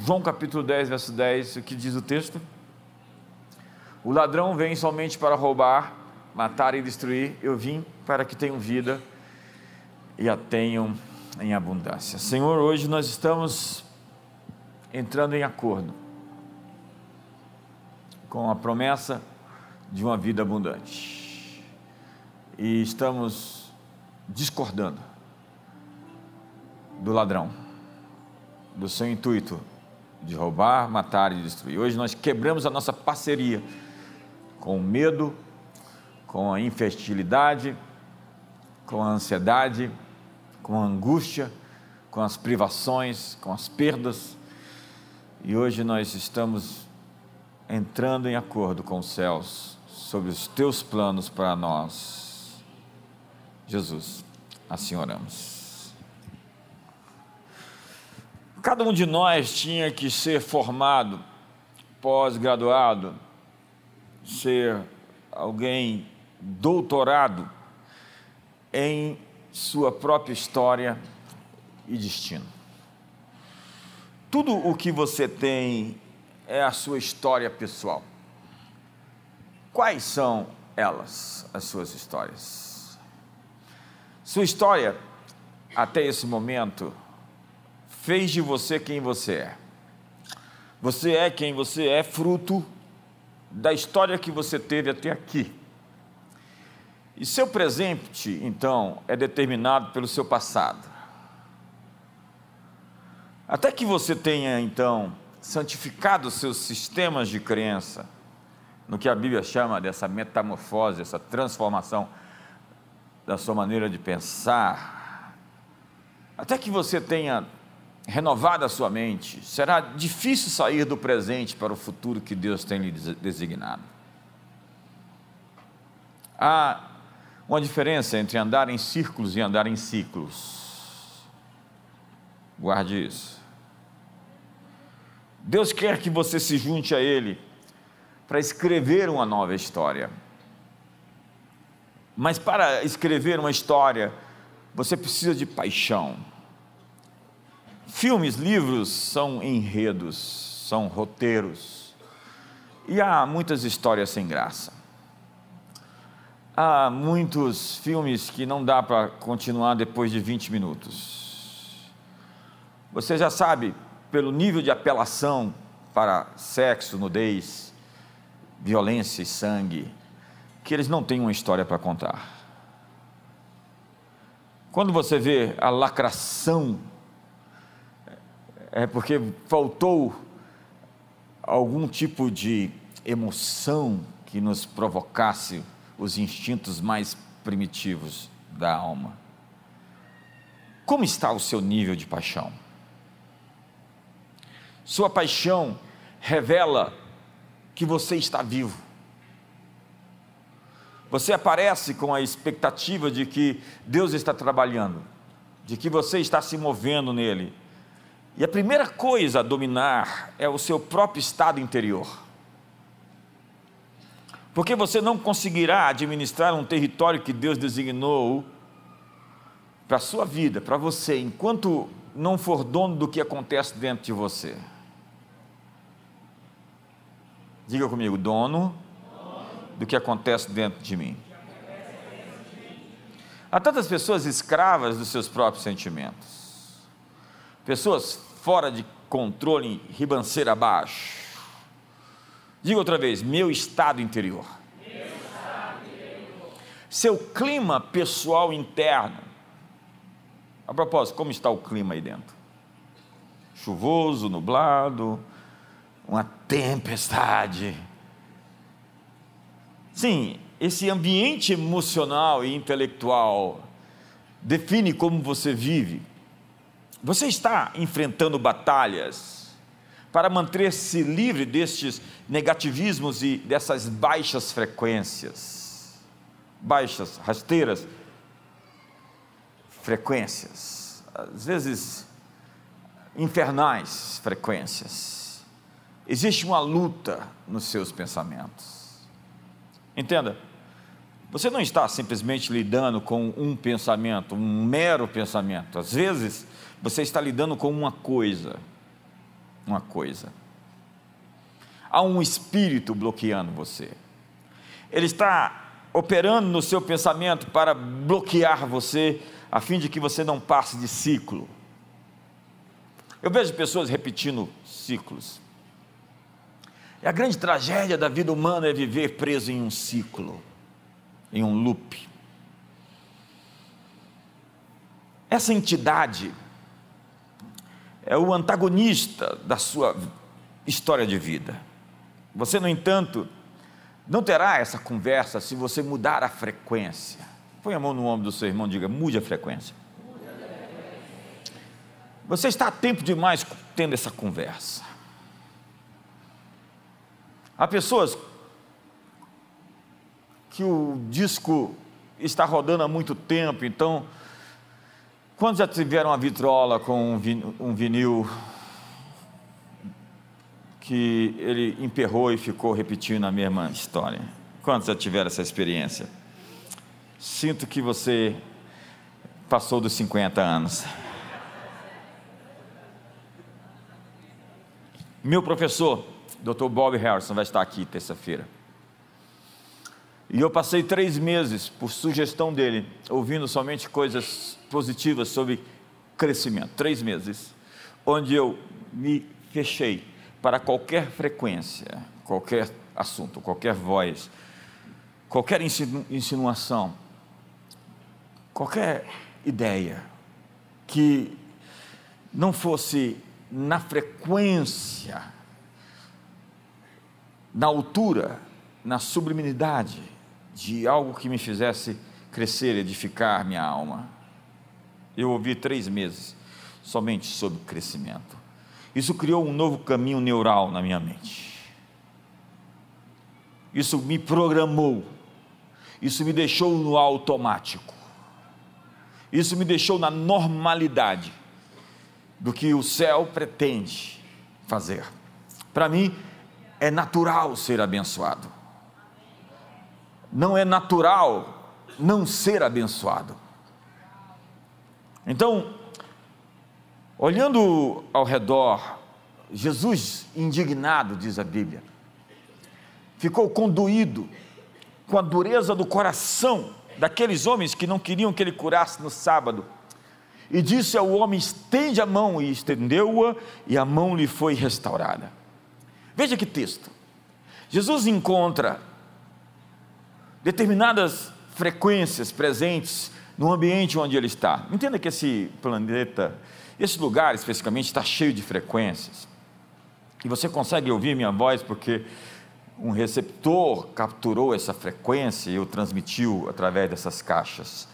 João capítulo 10, verso 10, o que diz o texto? O ladrão vem somente para roubar, matar e destruir. Eu vim para que tenham vida e a tenham em abundância. Senhor, hoje nós estamos entrando em acordo com a promessa de uma vida abundante. E estamos discordando do ladrão, do seu intuito de roubar, matar e destruir. Hoje nós quebramos a nossa parceria com o medo, com a infertilidade, com a ansiedade, com a angústia, com as privações, com as perdas. E hoje nós estamos entrando em acordo com os céus sobre os teus planos para nós. Jesus, assim oramos. Cada um de nós tinha que ser formado, pós-graduado, ser alguém doutorado em sua própria história e destino. Tudo o que você tem é a sua história pessoal. Quais são elas, as suas histórias? Sua história, até esse momento, fez de você quem você é. Você é quem você é, fruto da história que você teve até aqui. E seu presente, então, é determinado pelo seu passado. Até que você tenha, então, santificado seus sistemas de crença, no que a Bíblia chama dessa metamorfose, essa transformação da sua maneira de pensar, até que você tenha renovada a sua mente, será difícil sair do presente para o futuro que Deus tem lhe designado. Há uma diferença entre andar em círculos e andar em ciclos. Guarde isso. Deus quer que você se junte a Ele para escrever uma nova história. Mas para escrever uma história, você precisa de paixão Filmes, livros são enredos, são roteiros. E há muitas histórias sem graça. Há muitos filmes que não dá para continuar depois de 20 minutos. Você já sabe, pelo nível de apelação para sexo, nudez, violência e sangue, que eles não têm uma história para contar. Quando você vê a lacração é porque faltou algum tipo de emoção que nos provocasse os instintos mais primitivos da alma. Como está o seu nível de paixão? Sua paixão revela que você está vivo. Você aparece com a expectativa de que Deus está trabalhando, de que você está se movendo nele e a primeira coisa a dominar é o seu próprio estado interior. Porque você não conseguirá administrar um território que Deus designou para a sua vida, para você, enquanto não for dono do que acontece dentro de você. Diga comigo, dono do que acontece dentro de mim. Há tantas pessoas escravas dos seus próprios sentimentos. Pessoas fora de controle, ribanceira abaixo. Diga outra vez: meu estado interior. Meu estado interior. Seu clima pessoal interno. A propósito, como está o clima aí dentro? Chuvoso, nublado, uma tempestade. Sim, esse ambiente emocional e intelectual define como você vive, você está enfrentando batalhas para manter-se livre destes negativismos e dessas baixas frequências, baixas, rasteiras frequências, às vezes infernais frequências. Existe uma luta nos seus pensamentos. Entenda, você não está simplesmente lidando com um pensamento, um mero pensamento. Às vezes, você está lidando com uma coisa. uma coisa: há um espírito bloqueando você. Ele está operando no seu pensamento para bloquear você, a fim de que você não passe de ciclo. Eu vejo pessoas repetindo ciclos. E a grande tragédia da vida humana é viver preso em um ciclo, em um loop. Essa entidade é o antagonista da sua história de vida. Você, no entanto, não terá essa conversa se você mudar a frequência. Põe a mão no ombro do seu irmão e diga: mude a frequência. Você está a tempo demais tendo essa conversa. Há pessoas que o disco está rodando há muito tempo, então, quando já tiveram uma vitrola com um vinil que ele emperrou e ficou repetindo a mesma história? Quantos já tiveram essa experiência? Sinto que você passou dos 50 anos. Meu professor, Dr. Bob Harrison, vai estar aqui terça-feira. E eu passei três meses, por sugestão dele, ouvindo somente coisas positivas sobre crescimento. Três meses, onde eu me fechei para qualquer frequência, qualquer assunto, qualquer voz, qualquer insinuação, qualquer ideia que não fosse na frequência, na altura, na sublimidade de algo que me fizesse crescer, edificar minha alma. Eu ouvi três meses somente sobre crescimento. Isso criou um novo caminho neural na minha mente. Isso me programou. Isso me deixou no automático. Isso me deixou na normalidade do que o céu pretende fazer. Para mim, é natural ser abençoado. Não é natural não ser abençoado. Então, Olhando ao redor, Jesus, indignado, diz a Bíblia, ficou conduído com a dureza do coração daqueles homens que não queriam que ele curasse no sábado. E disse ao homem: estende a mão, e estendeu-a, e a mão lhe foi restaurada. Veja que texto. Jesus encontra determinadas frequências presentes no ambiente onde ele está. Entenda que esse planeta esse lugar especificamente está cheio de frequências. E você consegue ouvir minha voz porque um receptor capturou essa frequência e o transmitiu através dessas caixas.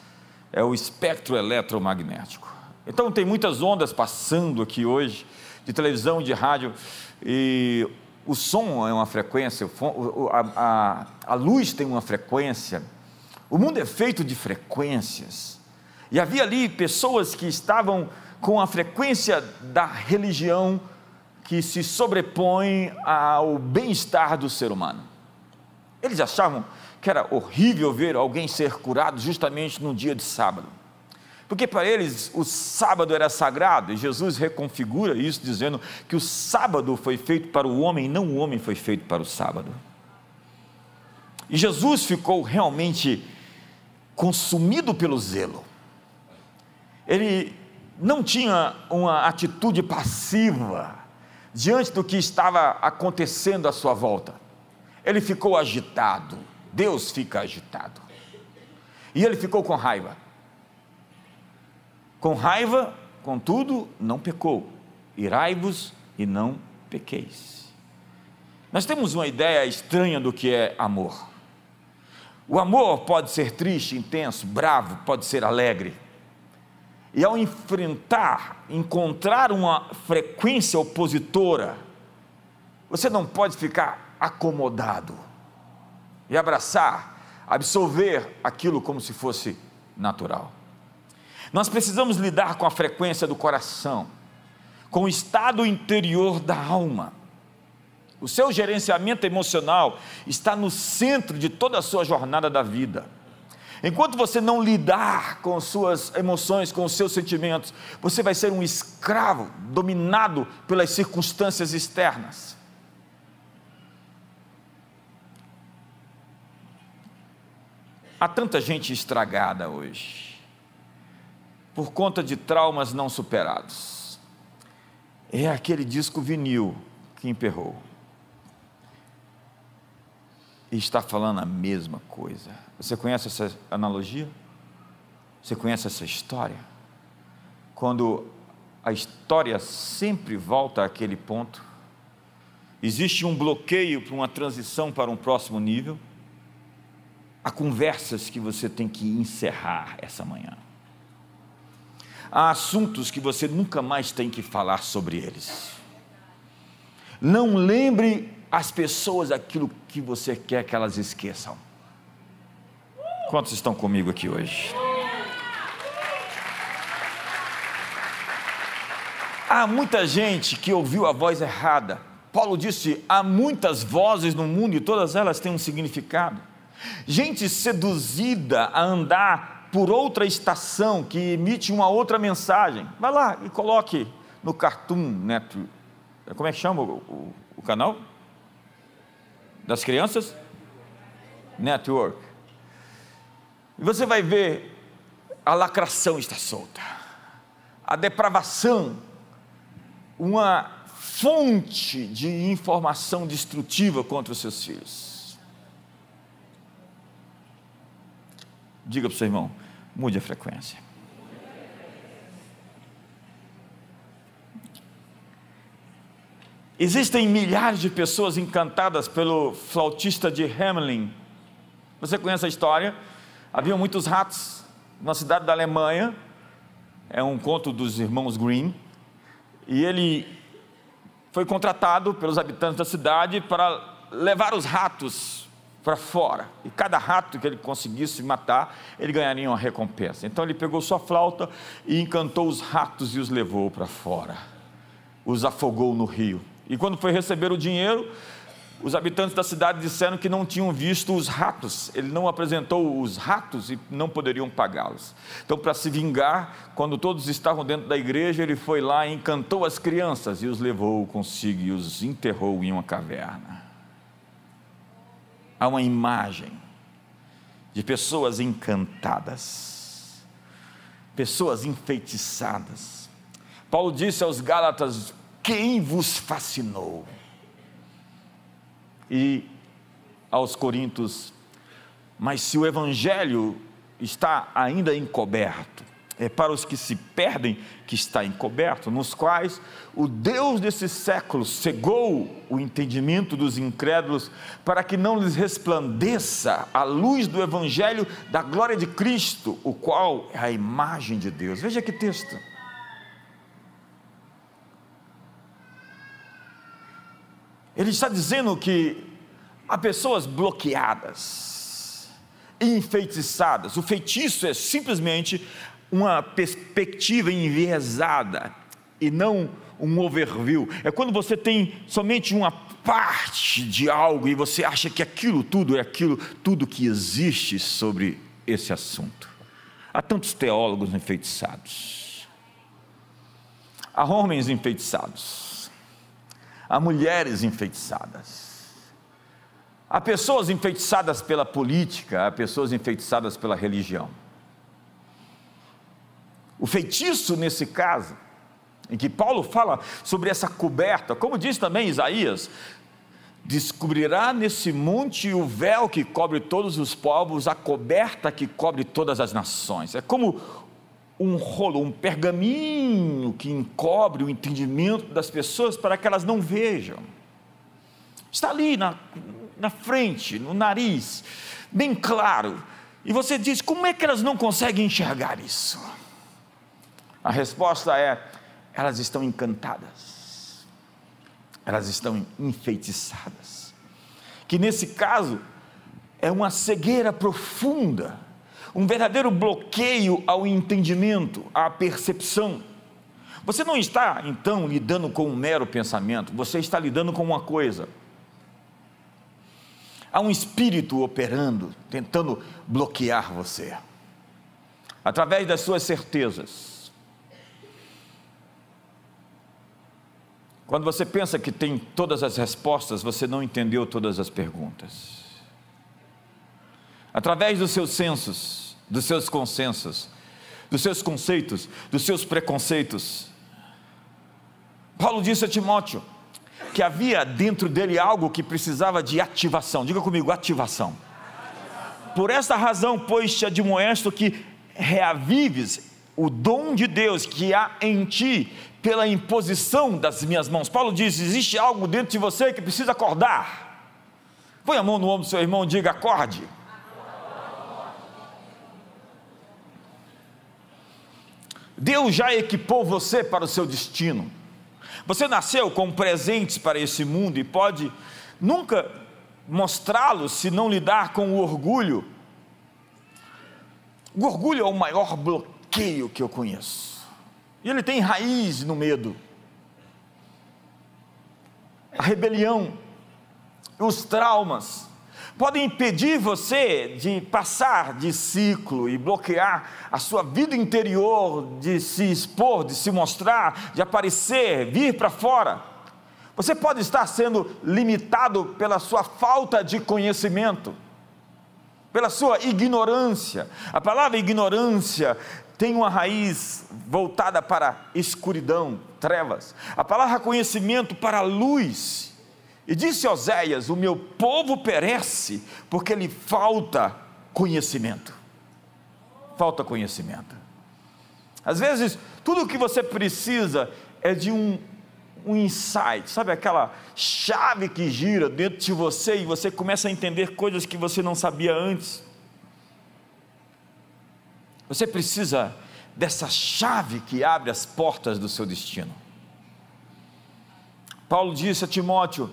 É o espectro eletromagnético. Então tem muitas ondas passando aqui hoje, de televisão, de rádio, e o som é uma frequência, a, a, a luz tem uma frequência. O mundo é feito de frequências. E havia ali pessoas que estavam com a frequência da religião que se sobrepõe ao bem-estar do ser humano. Eles achavam que era horrível ver alguém ser curado justamente no dia de sábado. Porque para eles o sábado era sagrado, e Jesus reconfigura isso dizendo que o sábado foi feito para o homem, não o homem foi feito para o sábado. E Jesus ficou realmente consumido pelo zelo. Ele não tinha uma atitude passiva diante do que estava acontecendo à sua volta. Ele ficou agitado. Deus fica agitado. E ele ficou com raiva. Com raiva, contudo, não pecou. Irai-vos e não pequeis. Nós temos uma ideia estranha do que é amor. O amor pode ser triste, intenso, bravo, pode ser alegre. E ao enfrentar, encontrar uma frequência opositora, você não pode ficar acomodado e abraçar, absorver aquilo como se fosse natural. Nós precisamos lidar com a frequência do coração, com o estado interior da alma. O seu gerenciamento emocional está no centro de toda a sua jornada da vida. Enquanto você não lidar com suas emoções, com os seus sentimentos, você vai ser um escravo dominado pelas circunstâncias externas. Há tanta gente estragada hoje, por conta de traumas não superados. É aquele disco vinil que emperrou. E está falando a mesma coisa. Você conhece essa analogia? Você conhece essa história? Quando a história sempre volta àquele ponto, existe um bloqueio para uma transição para um próximo nível Há conversas que você tem que encerrar essa manhã. Há assuntos que você nunca mais tem que falar sobre eles. Não lembre as pessoas aquilo que você quer que elas esqueçam. Quantos estão comigo aqui hoje? Há muita gente que ouviu a voz errada. Paulo disse: há muitas vozes no mundo e todas elas têm um significado gente seduzida a andar por outra estação que emite uma outra mensagem. Vai lá e coloque no Cartoon Network. Como é que chama o, o, o canal? Das crianças? Network. E você vai ver a lacração está solta, a depravação, uma fonte de informação destrutiva contra os seus filhos. Diga para o seu irmão, mude a frequência. Existem milhares de pessoas encantadas pelo flautista de Hamelin. Você conhece a história? Havia muitos ratos na cidade da Alemanha. É um conto dos irmãos Green. E ele foi contratado pelos habitantes da cidade para levar os ratos para fora. E cada rato que ele conseguisse matar, ele ganharia uma recompensa. Então ele pegou sua flauta e encantou os ratos e os levou para fora. Os afogou no rio. E quando foi receber o dinheiro, os habitantes da cidade disseram que não tinham visto os ratos. Ele não apresentou os ratos e não poderiam pagá-los. Então, para se vingar, quando todos estavam dentro da igreja, ele foi lá e encantou as crianças e os levou consigo e os enterrou em uma caverna a uma imagem de pessoas encantadas, pessoas enfeitiçadas. Paulo disse aos Gálatas: Quem vos fascinou? E aos Coríntios: Mas se o Evangelho está ainda encoberto, é para os que se perdem que está encoberto, nos quais o Deus desse século cegou o entendimento dos incrédulos, para que não lhes resplandeça a luz do Evangelho da glória de Cristo, o qual é a imagem de Deus. Veja que texto. Ele está dizendo que há pessoas bloqueadas, enfeitiçadas. O feitiço é simplesmente uma perspectiva enviesada e não um overview. É quando você tem somente uma parte de algo e você acha que aquilo tudo é aquilo tudo que existe sobre esse assunto. Há tantos teólogos enfeitiçados. Há homens enfeitiçados. Há mulheres enfeitiçadas. Há pessoas enfeitiçadas pela política, há pessoas enfeitiçadas pela religião. O feitiço, nesse caso, em que Paulo fala sobre essa coberta, como diz também Isaías, descobrirá nesse monte o véu que cobre todos os povos, a coberta que cobre todas as nações. É como um rolo, um pergaminho que encobre o entendimento das pessoas para que elas não vejam. Está ali na, na frente, no nariz, bem claro. E você diz: como é que elas não conseguem enxergar isso? A resposta é: elas estão encantadas, elas estão enfeitiçadas. Que nesse caso é uma cegueira profunda, um verdadeiro bloqueio ao entendimento, à percepção. Você não está então lidando com um mero pensamento, você está lidando com uma coisa. Há um espírito operando, tentando bloquear você, através das suas certezas. Quando você pensa que tem todas as respostas, você não entendeu todas as perguntas. Através dos seus sensos, dos seus consensos, dos seus conceitos, dos seus preconceitos. Paulo disse a Timóteo: que havia dentro dele algo que precisava de ativação. Diga comigo, ativação. Por esta razão, pois te admoesto que reavives o dom de Deus que há em ti pela imposição das minhas mãos. Paulo diz: existe algo dentro de você que precisa acordar. Põe a mão no ombro do seu irmão e diga: acorde. Deus já equipou você para o seu destino. Você nasceu com presentes para esse mundo e pode nunca mostrá-los se não lidar com o orgulho. O orgulho é o maior bloqueio que eu conheço. E ele tem raiz no medo. A rebelião, os traumas, podem impedir você de passar de ciclo e bloquear a sua vida interior, de se expor, de se mostrar, de aparecer, vir para fora. Você pode estar sendo limitado pela sua falta de conhecimento, pela sua ignorância. A palavra ignorância tem uma raiz voltada para escuridão, trevas. A palavra conhecimento para luz. E disse Oséias: O meu povo perece porque lhe falta conhecimento. Falta conhecimento. Às vezes, tudo o que você precisa é de um, um insight, sabe aquela chave que gira dentro de você e você começa a entender coisas que você não sabia antes. Você precisa dessa chave que abre as portas do seu destino. Paulo disse a Timóteo: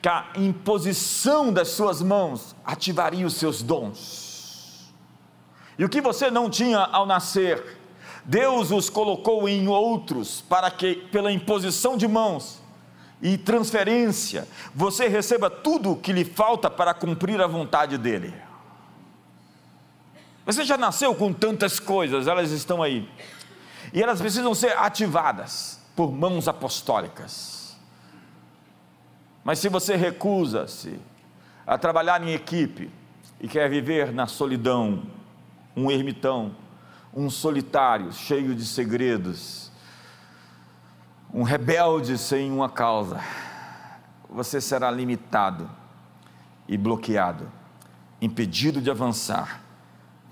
que a imposição das suas mãos ativaria os seus dons. E o que você não tinha ao nascer, Deus os colocou em outros, para que, pela imposição de mãos e transferência, você receba tudo o que lhe falta para cumprir a vontade dEle. Você já nasceu com tantas coisas, elas estão aí, e elas precisam ser ativadas por mãos apostólicas. Mas se você recusa-se a trabalhar em equipe e quer viver na solidão, um ermitão, um solitário, cheio de segredos, um rebelde sem uma causa, você será limitado e bloqueado, impedido de avançar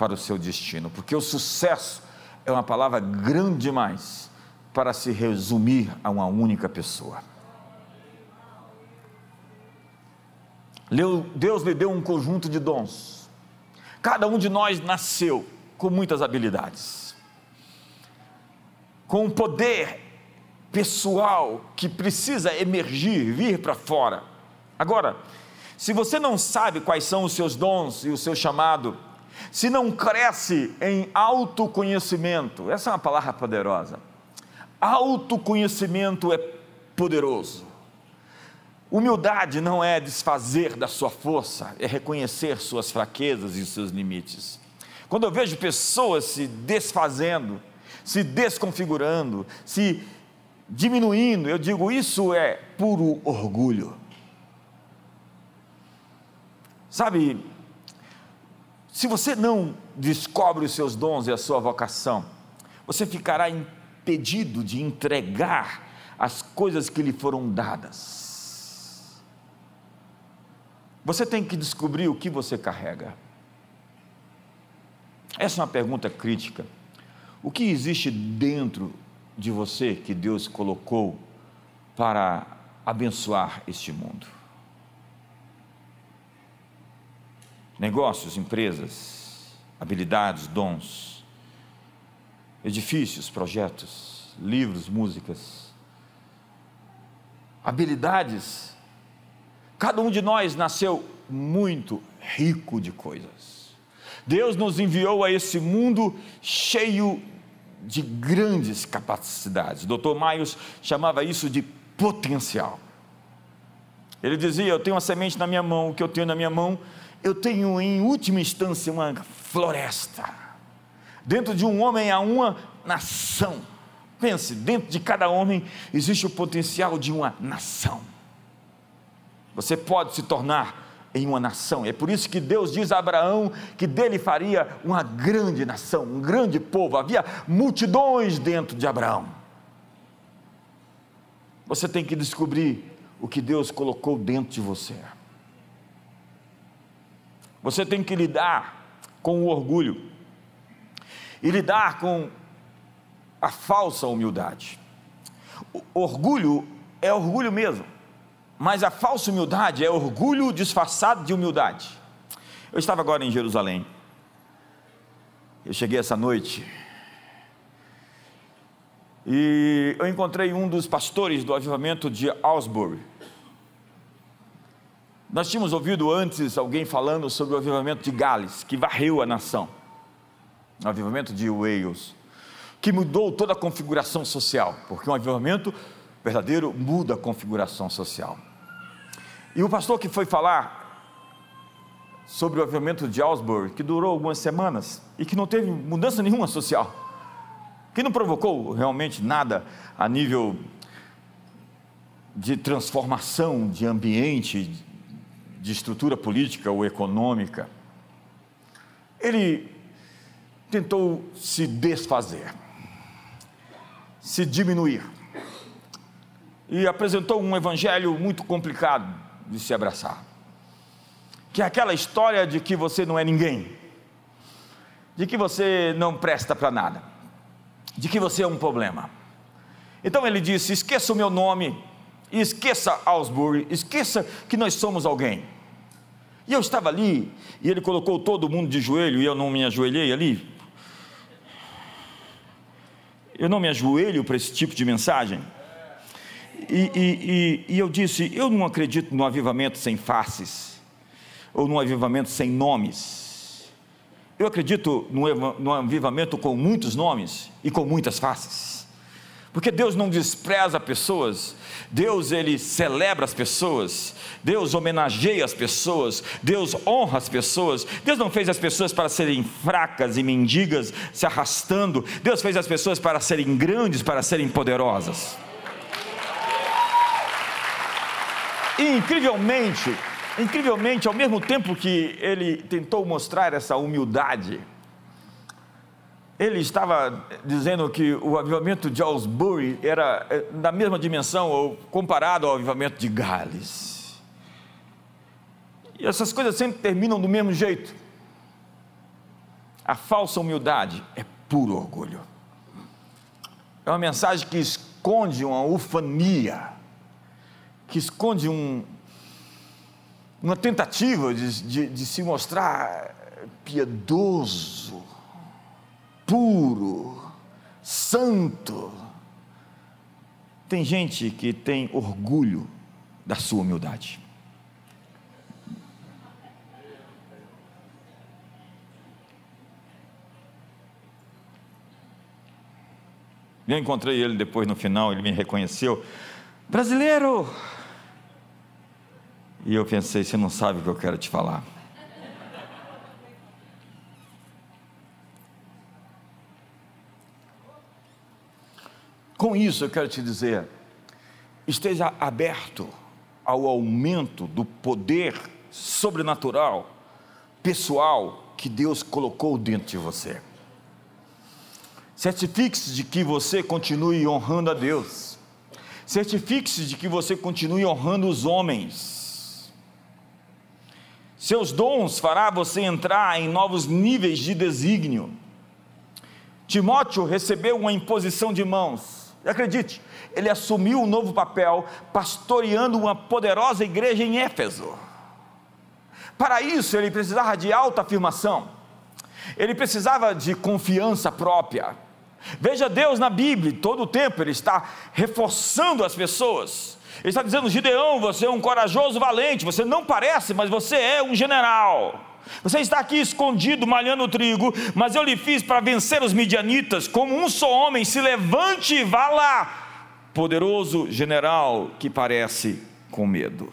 para o seu destino, porque o sucesso é uma palavra grande demais para se resumir a uma única pessoa. Deus lhe deu um conjunto de dons. Cada um de nós nasceu com muitas habilidades, com um poder pessoal que precisa emergir, vir para fora. Agora, se você não sabe quais são os seus dons e o seu chamado, se não cresce em autoconhecimento, essa é uma palavra poderosa. Autoconhecimento é poderoso. Humildade não é desfazer da sua força, é reconhecer suas fraquezas e seus limites. Quando eu vejo pessoas se desfazendo, se desconfigurando, se diminuindo, eu digo isso é puro orgulho. Sabe, se você não descobre os seus dons e a sua vocação, você ficará impedido de entregar as coisas que lhe foram dadas. Você tem que descobrir o que você carrega. Essa é uma pergunta crítica. O que existe dentro de você que Deus colocou para abençoar este mundo? Negócios, empresas, habilidades, dons, edifícios, projetos, livros, músicas. Habilidades Cada um de nós nasceu muito rico de coisas. Deus nos enviou a esse mundo cheio de grandes capacidades. Dr. Maios chamava isso de potencial. Ele dizia: Eu tenho uma semente na minha mão, o que eu tenho na minha mão, eu tenho em última instância uma floresta. Dentro de um homem há uma nação. Pense, dentro de cada homem existe o potencial de uma nação. Você pode se tornar em uma nação. É por isso que Deus diz a Abraão que dele faria uma grande nação, um grande povo. Havia multidões dentro de Abraão. Você tem que descobrir o que Deus colocou dentro de você. Você tem que lidar com o orgulho e lidar com a falsa humildade. O orgulho é orgulho mesmo. Mas a falsa humildade é orgulho disfarçado de humildade. Eu estava agora em Jerusalém. Eu cheguei essa noite. E eu encontrei um dos pastores do avivamento de Ausbury. Nós tínhamos ouvido antes alguém falando sobre o avivamento de Gales, que varreu a nação. O avivamento de Wales, que mudou toda a configuração social, porque um avivamento verdadeiro muda a configuração social. E o pastor que foi falar sobre o avivamento de Ausbury, que durou algumas semanas e que não teve mudança nenhuma social, que não provocou realmente nada a nível de transformação de ambiente, de estrutura política ou econômica, ele tentou se desfazer, se diminuir, e apresentou um evangelho muito complicado de se abraçar. Que é aquela história de que você não é ninguém, de que você não presta para nada, de que você é um problema. Então ele disse: esqueça o meu nome, esqueça Ausbury, esqueça que nós somos alguém. E eu estava ali, e ele colocou todo mundo de joelho, e eu não me ajoelhei ali. Eu não me ajoelho para esse tipo de mensagem. E, e, e, eu disse: eu não acredito no avivamento sem faces, ou no avivamento sem nomes. Eu acredito no, no avivamento com muitos nomes e com muitas faces. Porque Deus não despreza pessoas, Deus ele celebra as pessoas, Deus homenageia as pessoas, Deus honra as pessoas. Deus não fez as pessoas para serem fracas e mendigas, se arrastando. Deus fez as pessoas para serem grandes, para serem poderosas. E incrivelmente, incrivelmente, ao mesmo tempo que ele tentou mostrar essa humildade, ele estava dizendo que o avivamento de Aylesbury era eh, da mesma dimensão ou comparado ao avivamento de Gales. E essas coisas sempre terminam do mesmo jeito. A falsa humildade é puro orgulho. É uma mensagem que esconde uma ufania que esconde um, uma tentativa de, de, de se mostrar piedoso, puro, santo. Tem gente que tem orgulho da sua humildade. Eu encontrei ele depois no final, ele me reconheceu. Brasileiro! E eu pensei, você não sabe o que eu quero te falar. Com isso eu quero te dizer, esteja aberto ao aumento do poder sobrenatural, pessoal, que Deus colocou dentro de você. Certifique-se de que você continue honrando a Deus. Certifique-se de que você continue honrando os homens seus dons fará você entrar em novos níveis de desígnio. Timóteo recebeu uma imposição de mãos. E acredite, ele assumiu um novo papel, pastoreando uma poderosa igreja em Éfeso. Para isso, ele precisava de alta afirmação, ele precisava de confiança própria. Veja Deus na Bíblia, todo o tempo ele está reforçando as pessoas. Ele está dizendo: Gideão, você é um corajoso valente, você não parece, mas você é um general. Você está aqui escondido, malhando o trigo, mas eu lhe fiz para vencer os midianitas, como um só homem, se levante e vá lá. Poderoso general que parece com medo.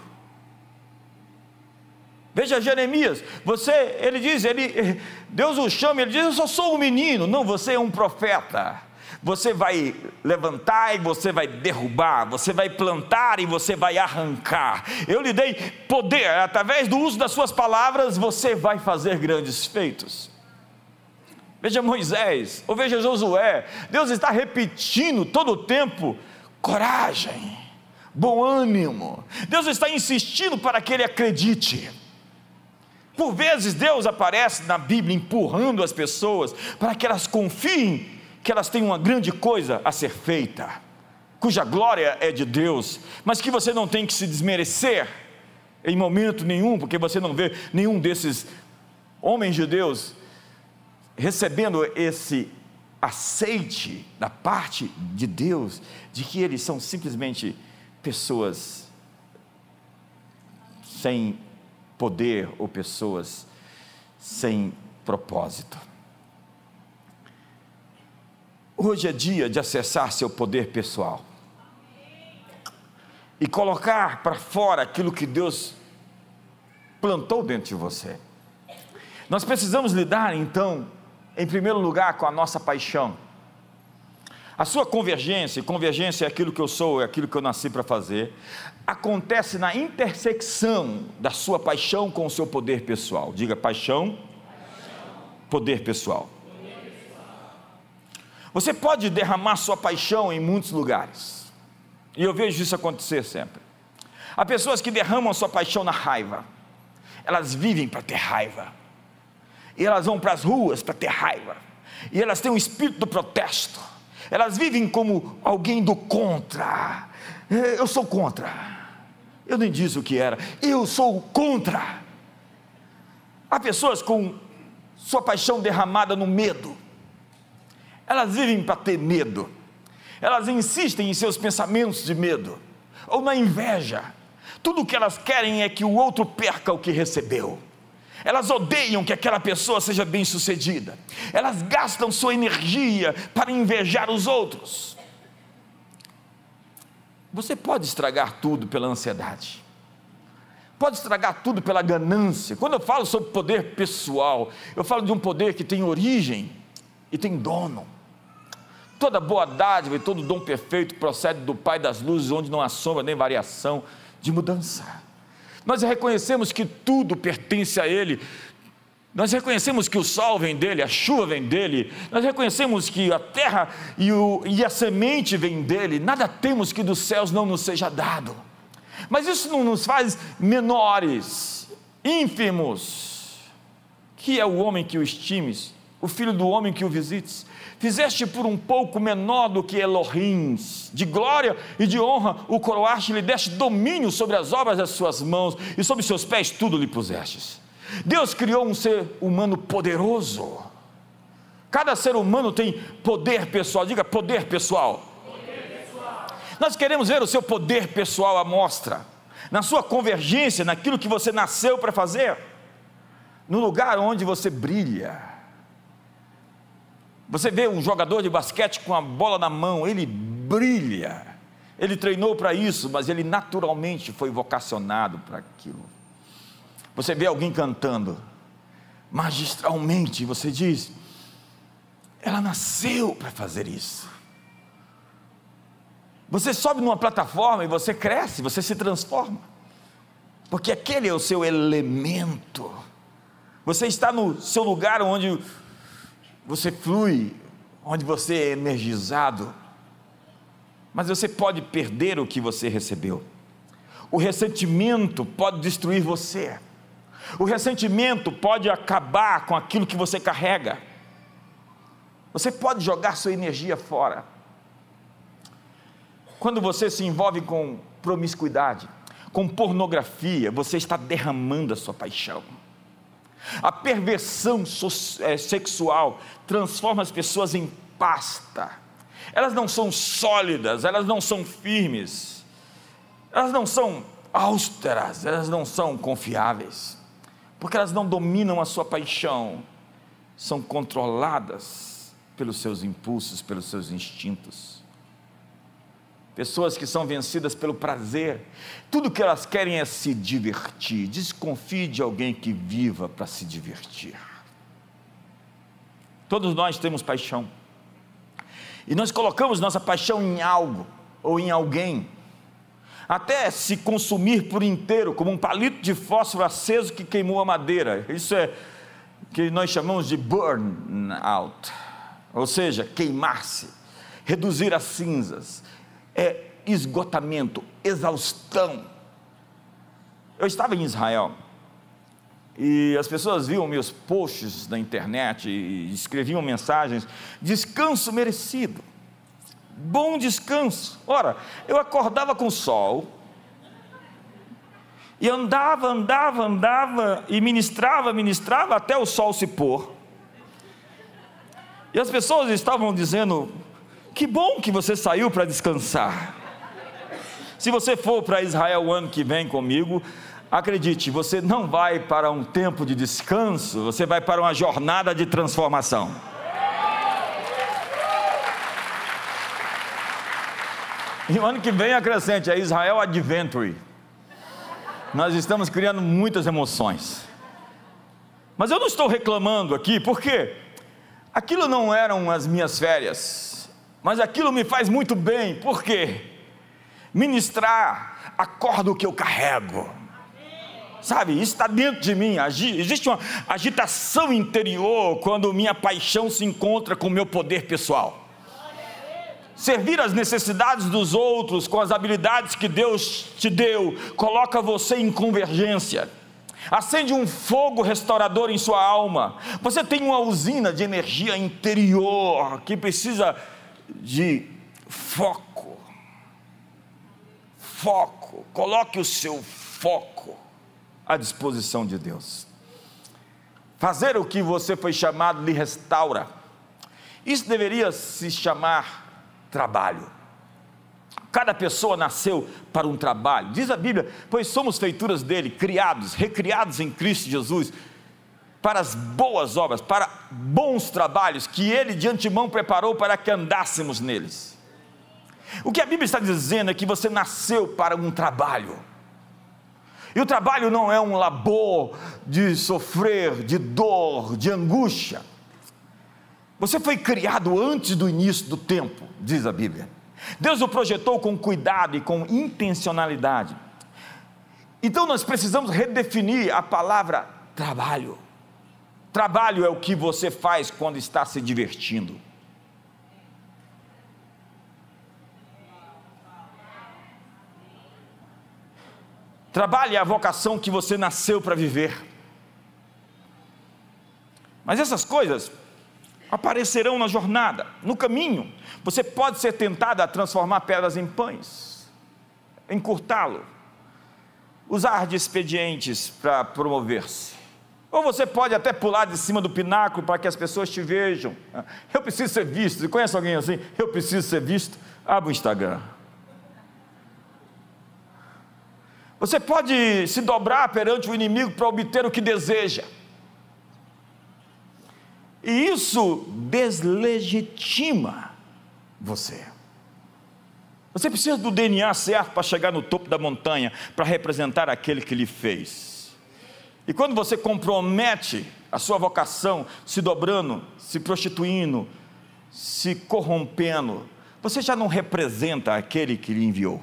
Veja Jeremias, você, ele diz, ele, Deus o chama, ele diz: Eu só sou um menino. Não, você é um profeta. Você vai levantar e você vai derrubar, você vai plantar e você vai arrancar. Eu lhe dei poder, através do uso das suas palavras, você vai fazer grandes feitos. Veja Moisés, ou veja Josué, Deus está repetindo todo o tempo: coragem, bom ânimo. Deus está insistindo para que ele acredite. Por vezes Deus aparece na Bíblia empurrando as pessoas para que elas confiem que elas têm uma grande coisa a ser feita, cuja glória é de Deus, mas que você não tem que se desmerecer em momento nenhum, porque você não vê nenhum desses homens de Deus recebendo esse aceite da parte de Deus de que eles são simplesmente pessoas sem poder ou pessoas sem propósito. Hoje é dia de acessar seu poder pessoal e colocar para fora aquilo que Deus plantou dentro de você. Nós precisamos lidar então, em primeiro lugar, com a nossa paixão. A sua convergência, convergência é aquilo que eu sou, é aquilo que eu nasci para fazer, acontece na intersecção da sua paixão com o seu poder pessoal. Diga paixão. poder pessoal. Você pode derramar sua paixão em muitos lugares, e eu vejo isso acontecer sempre. Há pessoas que derramam sua paixão na raiva, elas vivem para ter raiva, e elas vão para as ruas para ter raiva, e elas têm um espírito do protesto, elas vivem como alguém do contra. Eu sou contra, eu nem disse o que era, eu sou contra. Há pessoas com sua paixão derramada no medo, elas vivem para ter medo, elas insistem em seus pensamentos de medo, ou na inveja. Tudo o que elas querem é que o outro perca o que recebeu. Elas odeiam que aquela pessoa seja bem sucedida. Elas gastam sua energia para invejar os outros. Você pode estragar tudo pela ansiedade. Pode estragar tudo pela ganância. Quando eu falo sobre poder pessoal, eu falo de um poder que tem origem e tem dono. Toda boa dádiva e todo dom perfeito procede do Pai das luzes, onde não há sombra nem variação de mudança. Nós reconhecemos que tudo pertence a Ele. Nós reconhecemos que o sol vem dele, a chuva vem dele, nós reconhecemos que a terra e, o, e a semente vem dele, nada temos que dos céus não nos seja dado. Mas isso não nos faz menores, ínfimos. Que é o homem que o estimes, o filho do homem que o visites fizeste por um pouco menor do que Elohim, de glória e de honra o coroaste, lhe deste domínio sobre as obras das suas mãos, e sobre seus pés tudo lhe pusestes. Deus criou um ser humano poderoso. Cada ser humano tem poder pessoal, diga poder pessoal. Poder pessoal. Nós queremos ver o seu poder pessoal à mostra, na sua convergência, naquilo que você nasceu para fazer, no lugar onde você brilha você vê um jogador de basquete com a bola na mão, ele brilha. Ele treinou para isso, mas ele naturalmente foi vocacionado para aquilo. Você vê alguém cantando magistralmente, você diz: ela nasceu para fazer isso. Você sobe numa plataforma e você cresce, você se transforma, porque aquele é o seu elemento. Você está no seu lugar onde você flui, onde você é energizado, mas você pode perder o que você recebeu. O ressentimento pode destruir você. O ressentimento pode acabar com aquilo que você carrega. Você pode jogar sua energia fora. Quando você se envolve com promiscuidade, com pornografia, você está derramando a sua paixão. A perversão é, sexual transforma as pessoas em pasta. Elas não são sólidas, elas não são firmes, elas não são austeras, elas não são confiáveis, porque elas não dominam a sua paixão, são controladas pelos seus impulsos, pelos seus instintos. Pessoas que são vencidas pelo prazer, tudo que elas querem é se divertir. Desconfie de alguém que viva para se divertir. Todos nós temos paixão. E nós colocamos nossa paixão em algo ou em alguém, até se consumir por inteiro, como um palito de fósforo aceso que queimou a madeira. Isso é que nós chamamos de burn out, ou seja, queimar-se, reduzir a cinzas, é esgotamento, exaustão. Eu estava em Israel e as pessoas viam meus posts na internet e escreviam mensagens: descanso merecido, bom descanso. Ora, eu acordava com o sol, e andava, andava, andava, e ministrava, ministrava até o sol se pôr. E as pessoas estavam dizendo: Que bom que você saiu para descansar. Se você for para Israel o ano que vem comigo, acredite, você não vai para um tempo de descanso, você vai para uma jornada de transformação. E o ano que vem acrescente, é Israel Adventure. Nós estamos criando muitas emoções. Mas eu não estou reclamando aqui, porque aquilo não eram as minhas férias, mas aquilo me faz muito bem, por quê? Ministrar acorda o que eu carrego. Sabe, isso está dentro de mim. Existe uma agitação interior quando minha paixão se encontra com o meu poder pessoal. Servir as necessidades dos outros com as habilidades que Deus te deu, coloca você em convergência. Acende um fogo restaurador em sua alma. Você tem uma usina de energia interior que precisa de foco. Foco. Coloque o seu foco à disposição de Deus. Fazer o que você foi chamado lhe restaura. Isso deveria se chamar trabalho. Cada pessoa nasceu para um trabalho, diz a Bíblia, pois somos feituras dele, criados, recriados em Cristo Jesus, para as boas obras, para bons trabalhos que ele de antemão preparou para que andássemos neles. O que a Bíblia está dizendo é que você nasceu para um trabalho. E o trabalho não é um labor de sofrer, de dor, de angústia. Você foi criado antes do início do tempo, diz a Bíblia. Deus o projetou com cuidado e com intencionalidade. Então nós precisamos redefinir a palavra trabalho. Trabalho é o que você faz quando está se divertindo. Trabalho é a vocação que você nasceu para viver. Mas essas coisas aparecerão na jornada, no caminho. Você pode ser tentado a transformar pedras em pães, encurtá-lo, usar de expedientes para promover-se. Ou você pode até pular de cima do pináculo para que as pessoas te vejam. Eu preciso ser visto. Você conhece alguém assim? Eu preciso ser visto. Abra o Instagram. Você pode se dobrar perante o inimigo para obter o que deseja. E isso deslegitima você. Você precisa do DNA certo para chegar no topo da montanha, para representar aquele que lhe fez. E quando você compromete a sua vocação, se dobrando, se prostituindo, se corrompendo, você já não representa aquele que lhe enviou.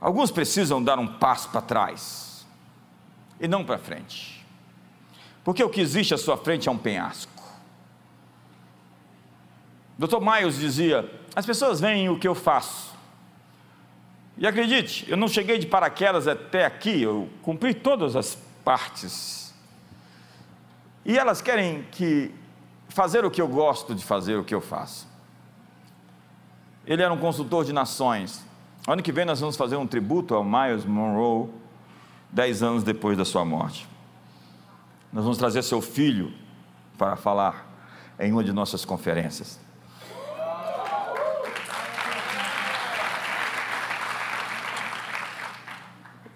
Alguns precisam dar um passo para trás e não para frente. Porque o que existe à sua frente é um penhasco. Dr. Miles dizia: as pessoas veem o que eu faço. E acredite, eu não cheguei de paraquedas até aqui, eu cumpri todas as partes. E elas querem que fazer o que eu gosto de fazer, o que eu faço. Ele era um consultor de nações. Ano que vem nós vamos fazer um tributo ao Miles Monroe dez anos depois da sua morte. Nós vamos trazer seu filho para falar em uma de nossas conferências.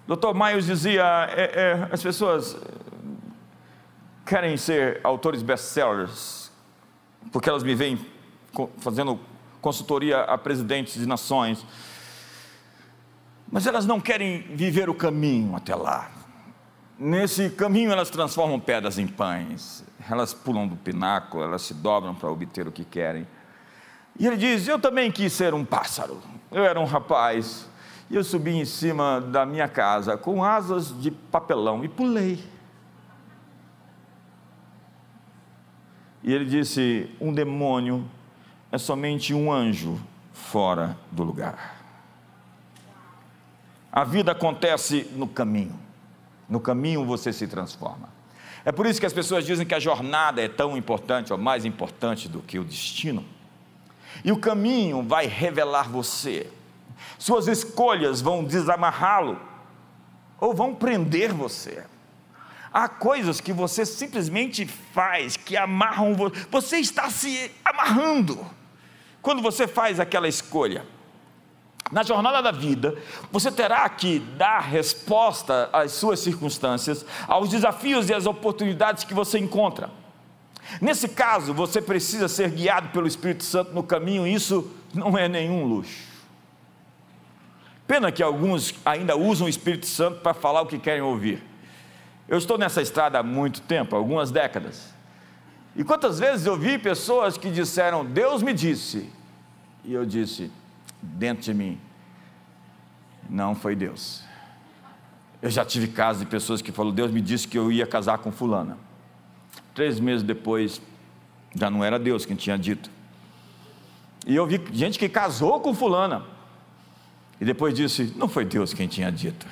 Dr. Miles dizia: é, é, as pessoas querem ser autores best-sellers porque elas me veem fazendo consultoria a presidentes de nações. Mas elas não querem viver o caminho até lá. Nesse caminho elas transformam pedras em pães, elas pulam do pináculo, elas se dobram para obter o que querem. E ele diz: Eu também quis ser um pássaro. Eu era um rapaz e eu subi em cima da minha casa com asas de papelão e pulei. E ele disse: Um demônio é somente um anjo fora do lugar. A vida acontece no caminho. No caminho você se transforma. É por isso que as pessoas dizem que a jornada é tão importante ou mais importante do que o destino. E o caminho vai revelar você. Suas escolhas vão desamarrá-lo ou vão prender você. Há coisas que você simplesmente faz que amarram você. Você está se amarrando quando você faz aquela escolha. Na jornada da vida, você terá que dar resposta às suas circunstâncias, aos desafios e às oportunidades que você encontra. Nesse caso, você precisa ser guiado pelo Espírito Santo no caminho, isso não é nenhum luxo. Pena que alguns ainda usam o Espírito Santo para falar o que querem ouvir. Eu estou nessa estrada há muito tempo, algumas décadas. E quantas vezes eu vi pessoas que disseram: Deus me disse, e eu disse, dentro de mim, não foi Deus. Eu já tive casos de pessoas que falaram: Deus me disse que eu ia casar com Fulana. Três meses depois, já não era Deus quem tinha dito. E eu vi gente que casou com Fulana. E depois disse: Não foi Deus quem tinha dito.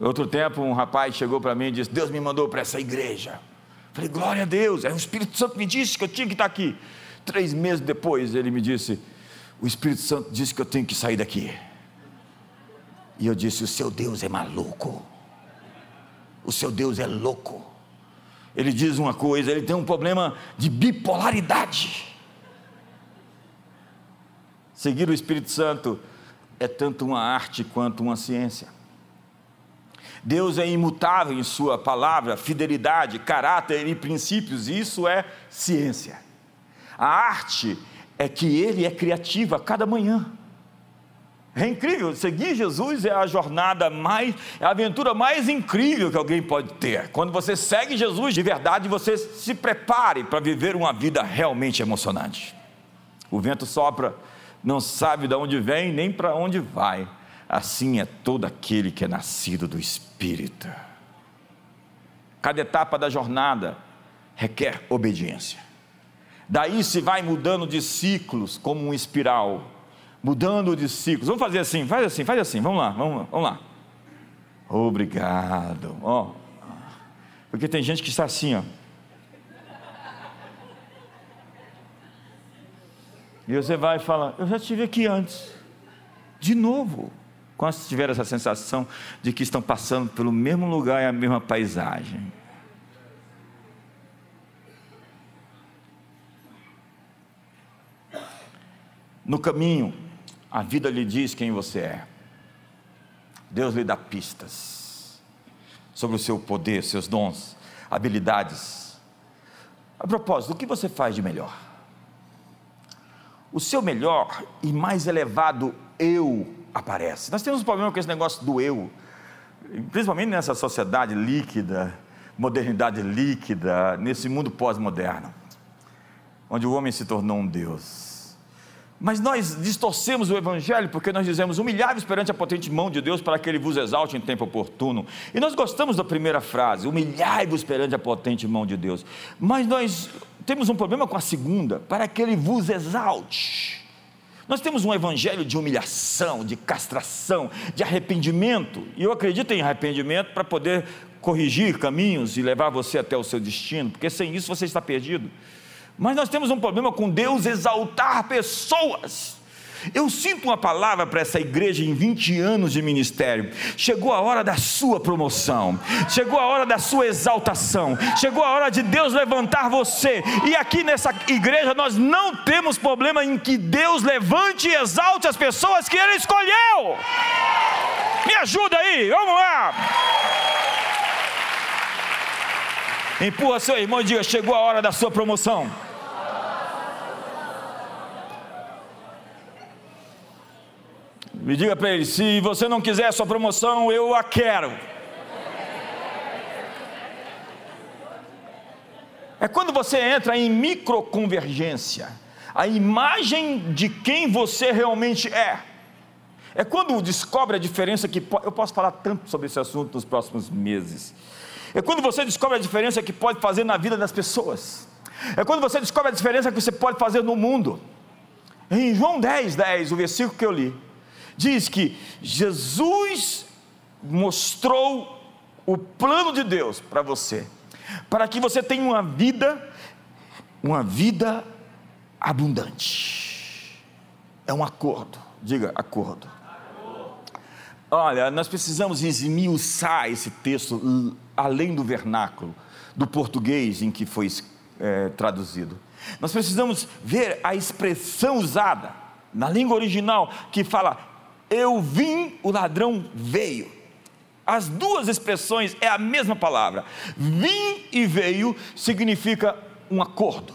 Outro tempo, um rapaz chegou para mim e disse: Deus me mandou para essa igreja. Falei: Glória a Deus, é o Espírito Santo me disse que eu tinha que estar aqui. Três meses depois, ele me disse: O Espírito Santo disse que eu tenho que sair daqui. E eu disse: O seu Deus é maluco. O seu Deus é louco ele diz uma coisa, ele tem um problema de bipolaridade. Seguir o Espírito Santo é tanto uma arte quanto uma ciência. Deus é imutável em Sua palavra, fidelidade, caráter e princípios, isso é ciência. A arte é que Ele é criativo a cada manhã. É incrível, seguir Jesus é a jornada mais, é a aventura mais incrível que alguém pode ter. Quando você segue Jesus de verdade, você se prepare para viver uma vida realmente emocionante. O vento sopra, não sabe de onde vem nem para onde vai. Assim é todo aquele que é nascido do Espírito. Cada etapa da jornada requer obediência. Daí se vai mudando de ciclos como um espiral mudando de ciclos. Vamos fazer assim, faz assim, faz assim, vamos lá, vamos lá, vamos lá. Obrigado. Ó, porque tem gente que está assim, ó. E você vai e fala, eu já estive aqui antes. De novo. Quando tiver essa sensação de que estão passando pelo mesmo lugar e a mesma paisagem. No caminho, a vida lhe diz quem você é. Deus lhe dá pistas sobre o seu poder, seus dons, habilidades. A propósito, o que você faz de melhor? O seu melhor e mais elevado eu aparece. Nós temos um problema com esse negócio do eu, principalmente nessa sociedade líquida, modernidade líquida, nesse mundo pós-moderno, onde o homem se tornou um Deus. Mas nós distorcemos o Evangelho porque nós dizemos: humilhai-vos perante a potente mão de Deus para que Ele vos exalte em tempo oportuno. E nós gostamos da primeira frase: humilhai-vos perante a potente mão de Deus. Mas nós temos um problema com a segunda: para que Ele vos exalte. Nós temos um evangelho de humilhação, de castração, de arrependimento, e eu acredito em arrependimento para poder corrigir caminhos e levar você até o seu destino, porque sem isso você está perdido. Mas nós temos um problema com Deus exaltar pessoas. Eu sinto uma palavra para essa igreja em 20 anos de ministério. Chegou a hora da sua promoção, chegou a hora da sua exaltação, chegou a hora de Deus levantar você. E aqui nessa igreja nós não temos problema em que Deus levante e exalte as pessoas que Ele escolheu. Me ajuda aí, vamos lá. Empurra seu irmão e diga: chegou a hora da sua promoção. Me diga para ele: se você não quiser a sua promoção, eu a quero. É quando você entra em microconvergência, a imagem de quem você realmente é. É quando descobre a diferença que eu posso falar tanto sobre esse assunto nos próximos meses. É quando você descobre a diferença que pode fazer na vida das pessoas. É quando você descobre a diferença que você pode fazer no mundo. Em João 10, 10, o versículo que eu li, diz que Jesus mostrou o plano de Deus para você para que você tenha uma vida, uma vida abundante. É um acordo, diga acordo. Olha, nós precisamos esmiuçar esse texto além do vernáculo, do português em que foi é, traduzido. Nós precisamos ver a expressão usada na língua original que fala: Eu vim, o ladrão veio. As duas expressões é a mesma palavra. Vim e veio significa um acordo.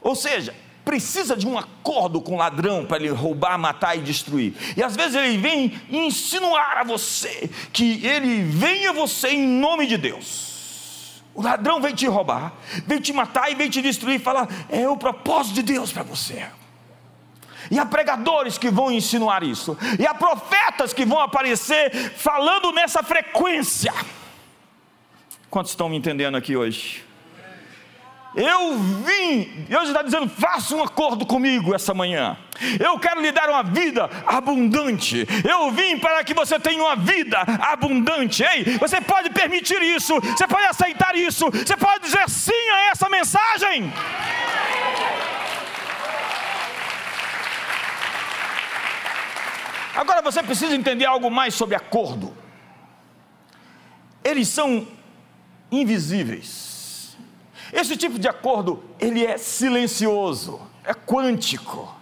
Ou seja, precisa de um acordo com o ladrão para ele roubar, matar e destruir. E às vezes ele vem insinuar a você que ele vem a você em nome de Deus. O ladrão vem te roubar, vem te matar e vem te destruir e falar: é o propósito de Deus para você e há pregadores que vão insinuar isso, e há profetas que vão aparecer falando nessa frequência. Quantos estão me entendendo aqui hoje? Eu vim, Deus está dizendo: faça um acordo comigo essa manhã. Eu quero lhe dar uma vida abundante. Eu vim para que você tenha uma vida abundante. Ei, você pode permitir isso, você pode aceitar isso, você pode dizer sim a essa mensagem. Agora você precisa entender algo mais sobre acordo. Eles são invisíveis. Esse tipo de acordo, ele é silencioso, é quântico.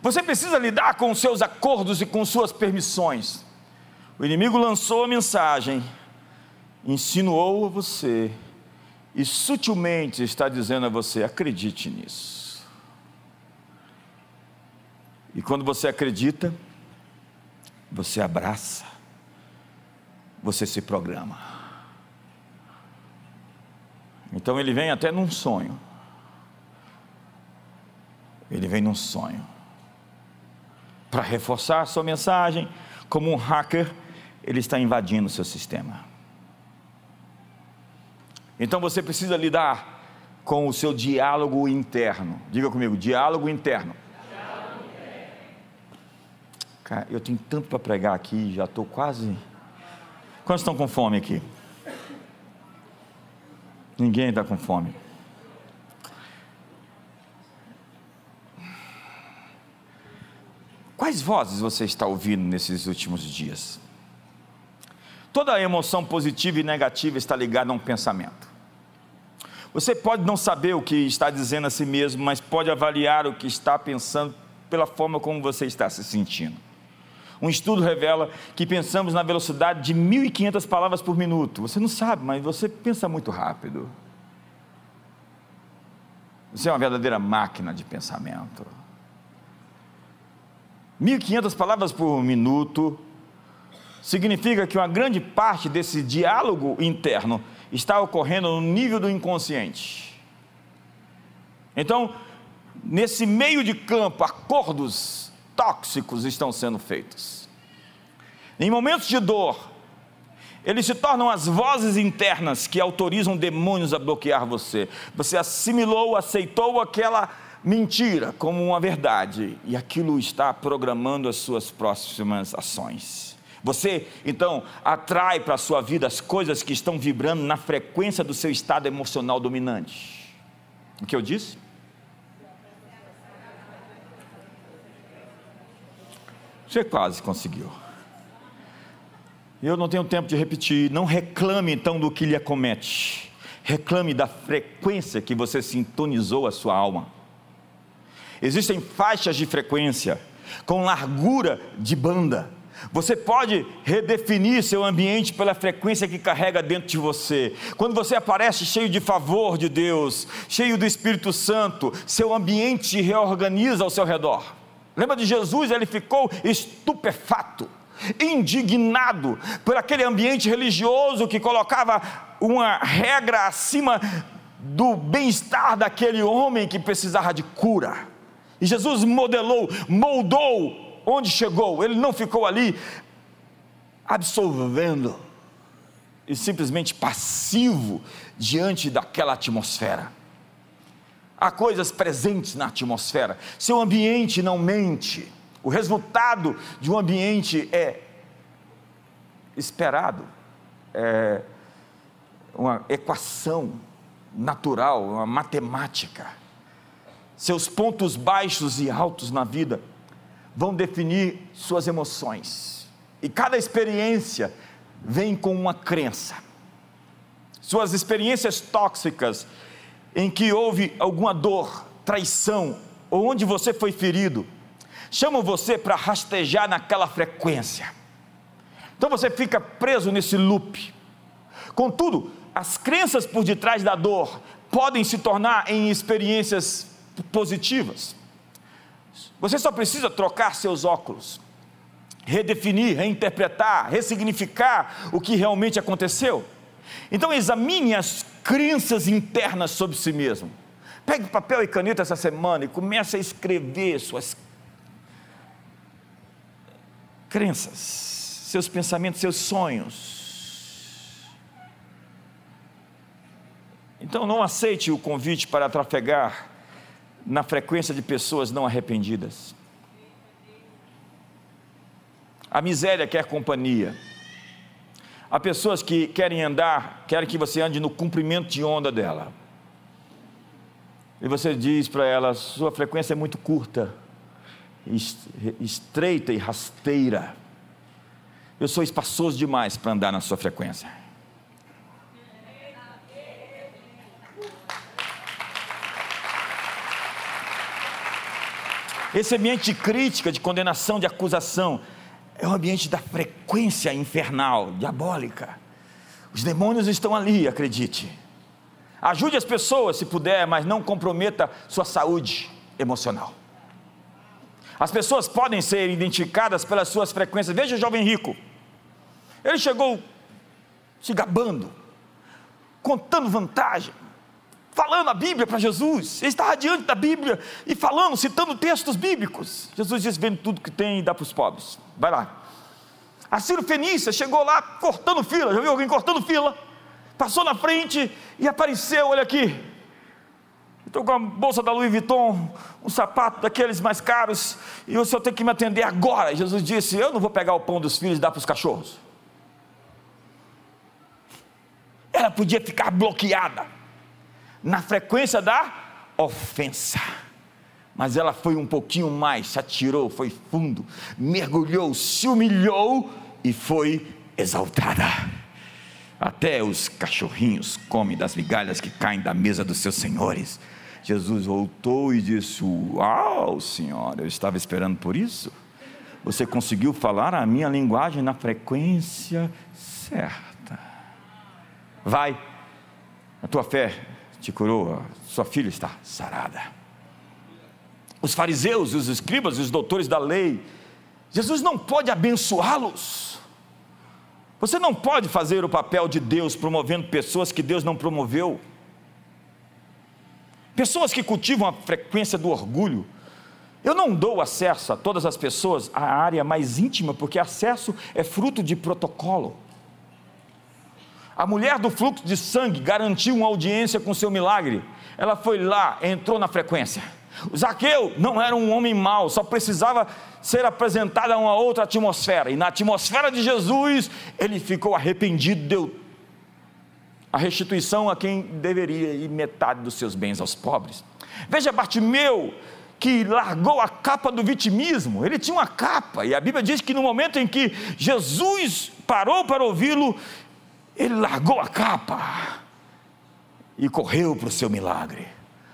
Você precisa lidar com seus acordos e com suas permissões. O inimigo lançou a mensagem, insinuou a você e sutilmente está dizendo a você: acredite nisso. E quando você acredita, você abraça, você se programa. Então ele vem até num sonho. Ele vem num sonho. Para reforçar a sua mensagem, como um hacker, ele está invadindo o seu sistema. Então você precisa lidar com o seu diálogo interno. Diga comigo, diálogo interno. Cara, eu tenho tanto para pregar aqui, já estou quase. Quantos estão com fome aqui? Ninguém está com fome. Quais vozes você está ouvindo nesses últimos dias? Toda emoção positiva e negativa está ligada a um pensamento. Você pode não saber o que está dizendo a si mesmo, mas pode avaliar o que está pensando pela forma como você está se sentindo. Um estudo revela que pensamos na velocidade de 1.500 palavras por minuto. Você não sabe, mas você pensa muito rápido. Você é uma verdadeira máquina de pensamento. 1.500 palavras por minuto significa que uma grande parte desse diálogo interno está ocorrendo no nível do inconsciente. Então, nesse meio de campo, acordos tóxicos estão sendo feitos. Em momentos de dor, eles se tornam as vozes internas que autorizam demônios a bloquear você. Você assimilou, aceitou aquela mentira como uma verdade e aquilo está programando as suas próximas ações. Você então atrai para a sua vida as coisas que estão vibrando na frequência do seu estado emocional dominante. O que eu disse? Você quase conseguiu. Eu não tenho tempo de repetir. Não reclame então do que lhe acomete. Reclame da frequência que você sintonizou a sua alma. Existem faixas de frequência com largura de banda. Você pode redefinir seu ambiente pela frequência que carrega dentro de você. Quando você aparece cheio de favor de Deus, cheio do Espírito Santo, seu ambiente reorganiza ao seu redor. Lembra de Jesus? Ele ficou estupefato, indignado por aquele ambiente religioso que colocava uma regra acima do bem-estar daquele homem que precisava de cura. E Jesus modelou, moldou onde chegou. Ele não ficou ali absorvendo e simplesmente passivo diante daquela atmosfera. Há coisas presentes na atmosfera. Seu ambiente não mente. O resultado de um ambiente é esperado. É uma equação natural, uma matemática. Seus pontos baixos e altos na vida vão definir suas emoções. E cada experiência vem com uma crença. Suas experiências tóxicas em que houve alguma dor, traição, ou onde você foi ferido, chamam você para rastejar naquela frequência. Então você fica preso nesse loop. Contudo, as crenças por detrás da dor podem se tornar em experiências positivas. Você só precisa trocar seus óculos, redefinir, reinterpretar, ressignificar o que realmente aconteceu. Então examine as crenças internas sobre si mesmo. Pegue papel e caneta essa semana e comece a escrever suas crenças, seus pensamentos, seus sonhos. Então não aceite o convite para trafegar na frequência de pessoas não arrependidas. A miséria quer companhia. Há pessoas que querem andar, querem que você ande no comprimento de onda dela. E você diz para ela: sua frequência é muito curta, estreita e rasteira. Eu sou espaçoso demais para andar na sua frequência. Esse ambiente de crítica, de condenação, de acusação, é o ambiente da frequência infernal, diabólica. Os demônios estão ali, acredite. Ajude as pessoas se puder, mas não comprometa sua saúde emocional. As pessoas podem ser identificadas pelas suas frequências. Veja o jovem rico. Ele chegou se gabando, contando vantagem, falando a Bíblia para Jesus. Ele estava diante da Bíblia e falando, citando textos bíblicos. Jesus disse: Vende tudo que tem e dá para os pobres. Vai lá. A Ciro Fenícia chegou lá cortando fila. Já viu alguém cortando fila? Passou na frente e apareceu, olha aqui. Estou com a bolsa da Louis Vuitton, um sapato daqueles mais caros, e o senhor tem que me atender agora. Jesus disse: Eu não vou pegar o pão dos filhos e dar para os cachorros. Ela podia ficar bloqueada na frequência da ofensa. Mas ela foi um pouquinho mais, se atirou, foi fundo, mergulhou, se humilhou e foi exaltada. Até os cachorrinhos comem das migalhas que caem da mesa dos seus senhores. Jesus voltou e disse: Uau, senhora, eu estava esperando por isso. Você conseguiu falar a minha linguagem na frequência certa. Vai, a tua fé te curou, sua filha está sarada. Os fariseus, os escribas os doutores da lei, Jesus não pode abençoá-los. Você não pode fazer o papel de Deus promovendo pessoas que Deus não promoveu. Pessoas que cultivam a frequência do orgulho. Eu não dou acesso a todas as pessoas à área mais íntima, porque acesso é fruto de protocolo. A mulher do fluxo de sangue garantiu uma audiência com seu milagre. Ela foi lá, entrou na frequência. O Zaqueu não era um homem mau, só precisava ser apresentado a uma outra atmosfera. E na atmosfera de Jesus, ele ficou arrependido, deu a restituição a quem deveria e metade dos seus bens aos pobres. Veja Bartimeu, que largou a capa do vitimismo, ele tinha uma capa, e a Bíblia diz que no momento em que Jesus parou para ouvi-lo, ele largou a capa e correu para o seu milagre.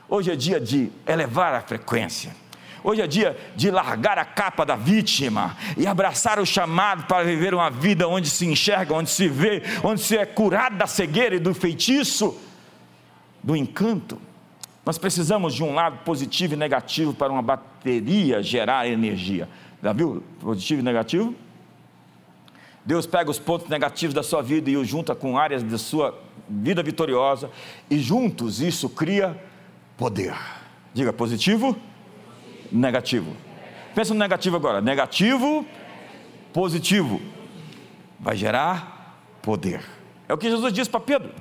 Hoje é dia de elevar a frequência. Hoje é dia de largar a capa da vítima e abraçar o chamado para viver uma vida onde se enxerga, onde se vê, onde se é curado da cegueira e do feitiço, do encanto. Nós precisamos de um lado positivo e negativo para uma bateria gerar energia. Já viu? Positivo e negativo? Deus pega os pontos negativos da sua vida e os junta com áreas da sua vida vitoriosa, e juntos isso cria poder. Diga positivo, negativo. Pensa no negativo agora. Negativo, positivo. Vai gerar poder. É o que Jesus disse para Pedro.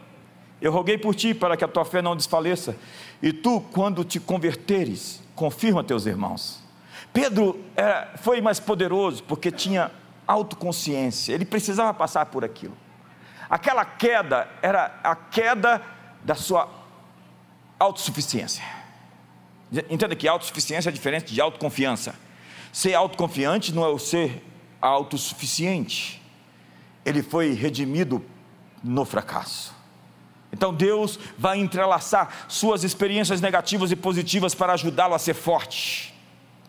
Eu roguei por ti para que a tua fé não desfaleça. E tu, quando te converteres, confirma teus irmãos. Pedro era, foi mais poderoso porque tinha autoconsciência. Ele precisava passar por aquilo. Aquela queda era a queda da sua autossuficiência. Entenda que autossuficiência é diferente de autoconfiança. Ser autoconfiante não é o ser autossuficiente. Ele foi redimido no fracasso. Então Deus vai entrelaçar suas experiências negativas e positivas para ajudá-lo a ser forte.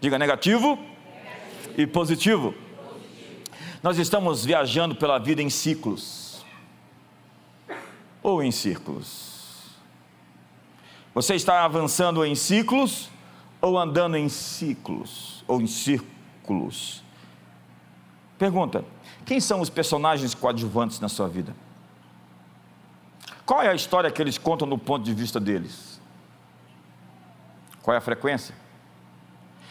Diga negativo, negativo. e positivo. Nós estamos viajando pela vida em ciclos ou em círculos. Você está avançando em ciclos ou andando em ciclos? ou em círculos. Pergunta: quem são os personagens coadjuvantes na sua vida? Qual é a história que eles contam no ponto de vista deles? Qual é a frequência?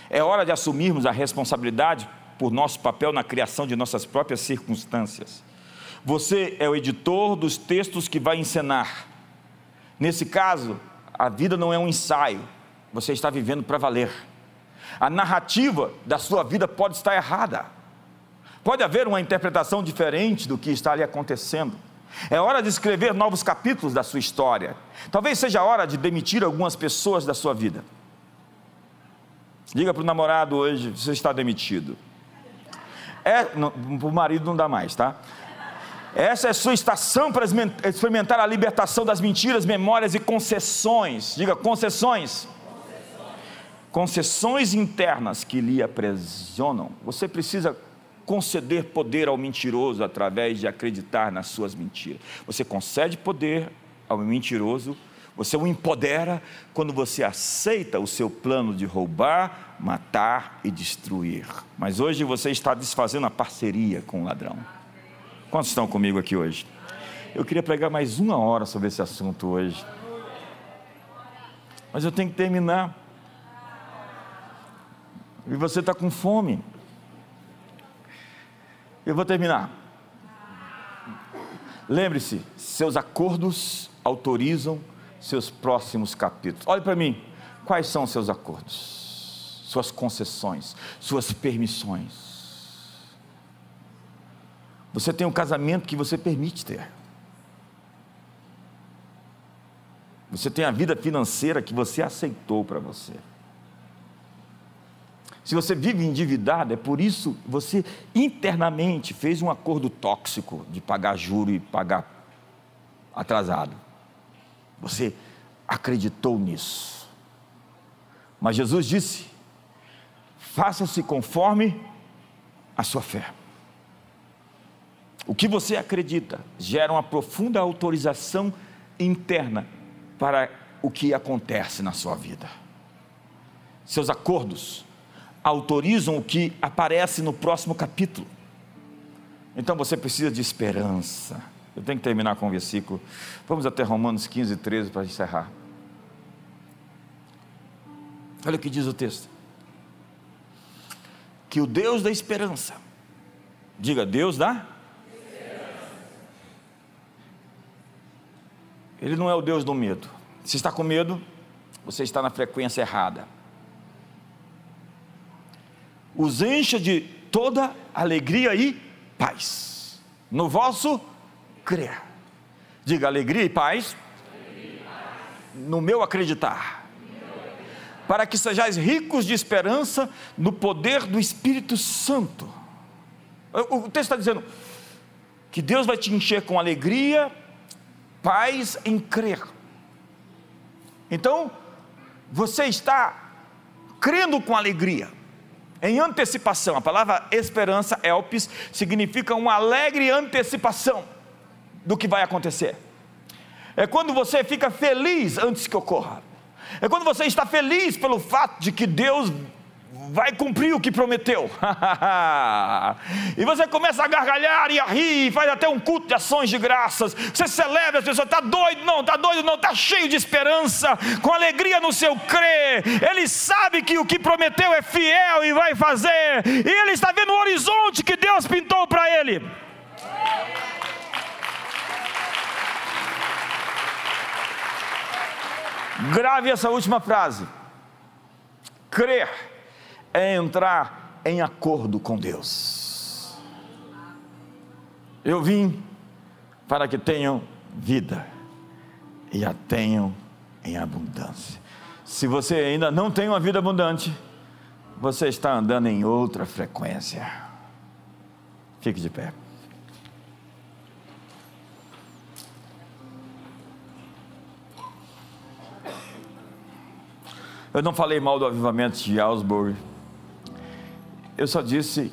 É hora de assumirmos a responsabilidade por nosso papel na criação de nossas próprias circunstâncias. Você é o editor dos textos que vai encenar. Nesse caso, a vida não é um ensaio, você está vivendo para valer a narrativa da sua vida pode estar errada. Pode haver uma interpretação diferente do que está ali acontecendo. É hora de escrever novos capítulos da sua história. Talvez seja a hora de demitir algumas pessoas da sua vida. Diga para o namorado hoje: você está demitido. É, o marido não dá mais, tá? Essa é sua estação para experimentar a libertação das mentiras, memórias e concessões. Diga concessões concessões internas que lhe aprisionam, você precisa conceder poder ao mentiroso através de acreditar nas suas mentiras. Você concede poder ao mentiroso, você o empodera quando você aceita o seu plano de roubar, matar e destruir. Mas hoje você está desfazendo a parceria com o ladrão. Quantos estão comigo aqui hoje? Eu queria pregar mais uma hora sobre esse assunto hoje. Mas eu tenho que terminar e você está com fome. Eu vou terminar. Lembre-se, seus acordos autorizam seus próximos capítulos. Olhe para mim, quais são seus acordos? Suas concessões, suas permissões. Você tem um casamento que você permite ter. Você tem a vida financeira que você aceitou para você. Se você vive endividado, é por isso que você internamente fez um acordo tóxico de pagar juro e pagar atrasado. Você acreditou nisso. Mas Jesus disse: faça-se conforme a sua fé. O que você acredita gera uma profunda autorização interna para o que acontece na sua vida. Seus acordos autorizam o que aparece no próximo capítulo. Então você precisa de esperança. Eu tenho que terminar com o um versículo. Vamos até Romanos 15, 13 para encerrar. Olha o que diz o texto. Que o Deus da esperança, diga Deus da esperança. Ele não é o Deus do medo. Se está com medo, você está na frequência errada os encha de toda alegria e paz. No vosso crer. Diga alegria e paz. No meu acreditar. Para que sejais ricos de esperança no poder do Espírito Santo. O texto está dizendo que Deus vai te encher com alegria, paz em crer. Então, você está crendo com alegria em antecipação. A palavra esperança, elpis, significa uma alegre antecipação do que vai acontecer. É quando você fica feliz antes que ocorra. É quando você está feliz pelo fato de que Deus vai cumprir o que prometeu. e você começa a gargalhar e a rir, faz até um culto de ações de graças. Você celebra, as pessoas, está doido? Não, está doido, não, está cheio de esperança, com alegria no seu crer. Ele sabe que o que prometeu é fiel e vai fazer, e ele está vendo o horizonte que Deus pintou para ele. Grave essa última frase. Crer é entrar em acordo com Deus. Eu vim para que tenham vida e a tenham em abundância. Se você ainda não tem uma vida abundante, você está andando em outra frequência. Fique de pé. Eu não falei mal do avivamento de Ausbury. Eu só disse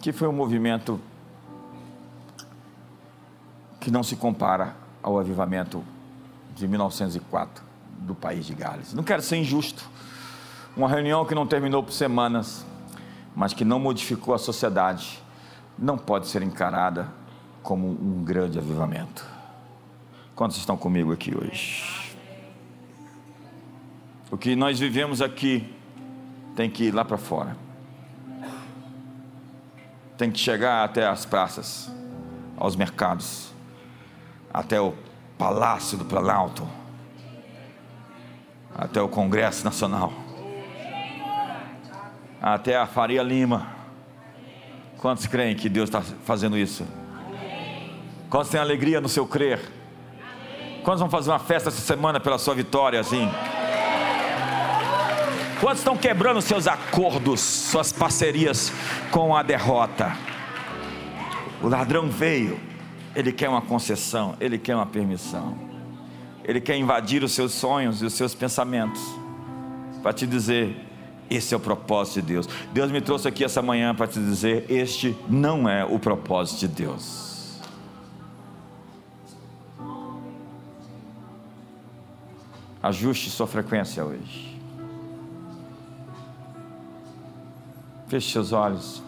que foi um movimento que não se compara ao avivamento de 1904 do país de Gales. Não quero ser injusto. Uma reunião que não terminou por semanas, mas que não modificou a sociedade, não pode ser encarada como um grande avivamento. Quantos estão comigo aqui hoje? O que nós vivemos aqui tem que ir lá para fora tem que chegar até as praças, aos mercados, até o Palácio do Planalto, até o Congresso Nacional, até a Faria Lima. Quantos creem que Deus está fazendo isso? Quantos têm alegria no seu crer? Quantos vão fazer uma festa essa semana pela sua vitória assim? Quantos estão quebrando seus acordos, suas parcerias com a derrota? O ladrão veio, ele quer uma concessão, ele quer uma permissão, ele quer invadir os seus sonhos e os seus pensamentos, para te dizer: esse é o propósito de Deus. Deus me trouxe aqui essa manhã para te dizer: este não é o propósito de Deus. Ajuste sua frequência hoje. Feche seus olhos.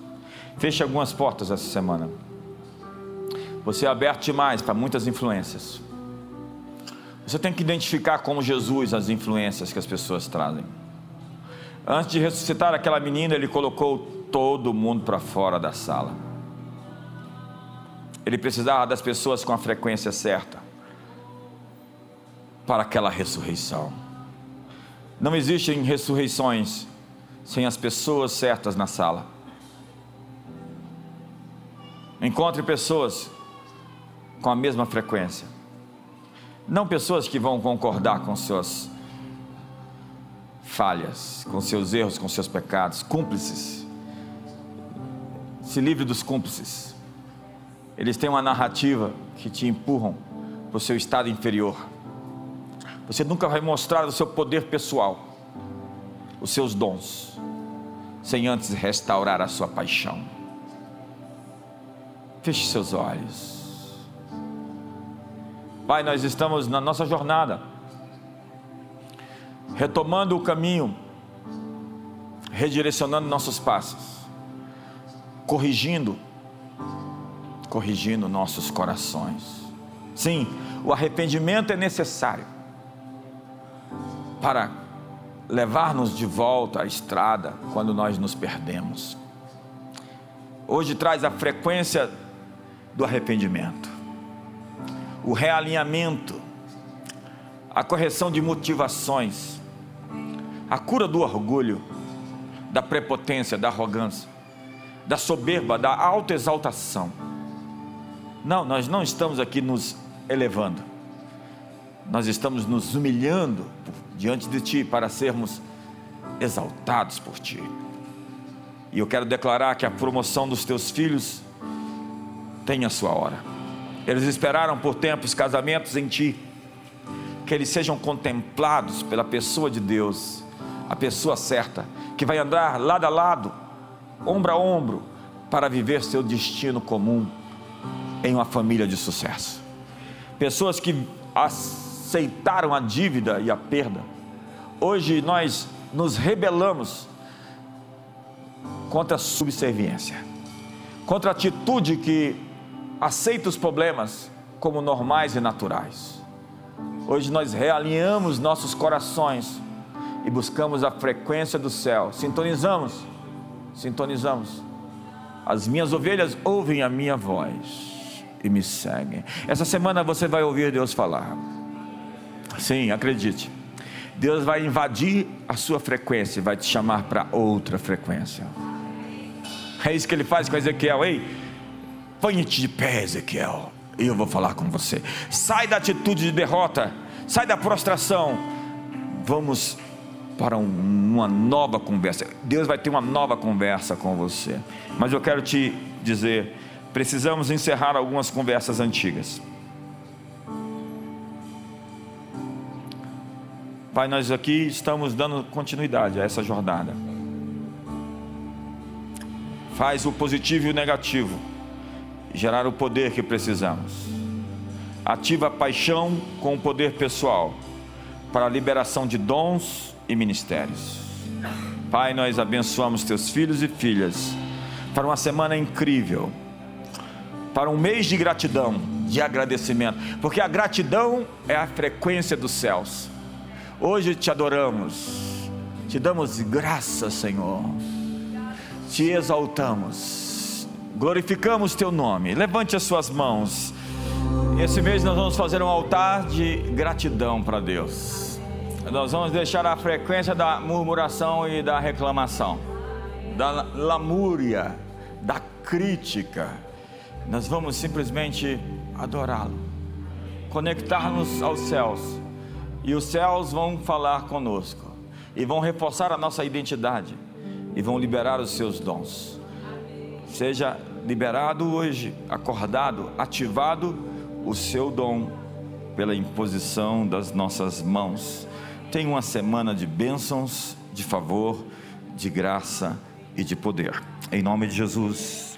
Feche algumas portas essa semana. Você é aberto demais para muitas influências. Você tem que identificar como Jesus as influências que as pessoas trazem. Antes de ressuscitar aquela menina, ele colocou todo mundo para fora da sala. Ele precisava das pessoas com a frequência certa para aquela ressurreição. Não existem ressurreições sem as pessoas certas na sala. Encontre pessoas com a mesma frequência. Não pessoas que vão concordar com suas falhas, com seus erros, com seus pecados, cúmplices. Se livre dos cúmplices. Eles têm uma narrativa que te empurram para o seu estado inferior. Você nunca vai mostrar o seu poder pessoal os seus dons, sem antes restaurar a sua paixão. Feche seus olhos. Pai, nós estamos na nossa jornada, retomando o caminho, redirecionando nossos passos, corrigindo, corrigindo nossos corações. Sim, o arrependimento é necessário para levar-nos de volta à estrada quando nós nos perdemos. Hoje traz a frequência do arrependimento, o realinhamento, a correção de motivações, a cura do orgulho, da prepotência, da arrogância, da soberba, da autoexaltação. Não, nós não estamos aqui nos elevando, nós estamos nos humilhando diante de Ti para sermos exaltados por Ti. E eu quero declarar que a promoção dos Teus filhos tem a sua hora. Eles esperaram por tempos casamentos em Ti, que eles sejam contemplados pela pessoa de Deus, a pessoa certa, que vai andar lado a lado, ombro a ombro, para viver seu destino comum em uma família de sucesso. Pessoas que as aceitaram a dívida e a perda, Hoje nós nos rebelamos contra a subserviência, contra a atitude que aceita os problemas como normais e naturais. Hoje nós realinhamos nossos corações e buscamos a frequência do céu. Sintonizamos, sintonizamos. As minhas ovelhas ouvem a minha voz e me seguem. Essa semana você vai ouvir Deus falar. Sim, acredite. Deus vai invadir a sua frequência vai te chamar para outra frequência. É isso que ele faz com Ezequiel. Ei, ponha-te de pé, Ezequiel. Eu vou falar com você. Sai da atitude de derrota. Sai da prostração. Vamos para uma nova conversa. Deus vai ter uma nova conversa com você. Mas eu quero te dizer: precisamos encerrar algumas conversas antigas. Pai, nós aqui estamos dando continuidade a essa jornada. Faz o positivo e o negativo gerar o poder que precisamos. Ativa a paixão com o poder pessoal para a liberação de dons e ministérios. Pai, nós abençoamos teus filhos e filhas para uma semana incrível, para um mês de gratidão, de agradecimento, porque a gratidão é a frequência dos céus. Hoje te adoramos, te damos graças, Senhor, te exaltamos, glorificamos teu nome. Levante as suas mãos. Esse mês nós vamos fazer um altar de gratidão para Deus. Nós vamos deixar a frequência da murmuração e da reclamação, da lamúria, da crítica. Nós vamos simplesmente adorá-lo, conectar-nos aos céus e os céus vão falar conosco, e vão reforçar a nossa identidade, e vão liberar os seus dons. Seja liberado hoje, acordado, ativado o seu dom pela imposição das nossas mãos. Tenha uma semana de bênçãos, de favor, de graça e de poder. Em nome de Jesus.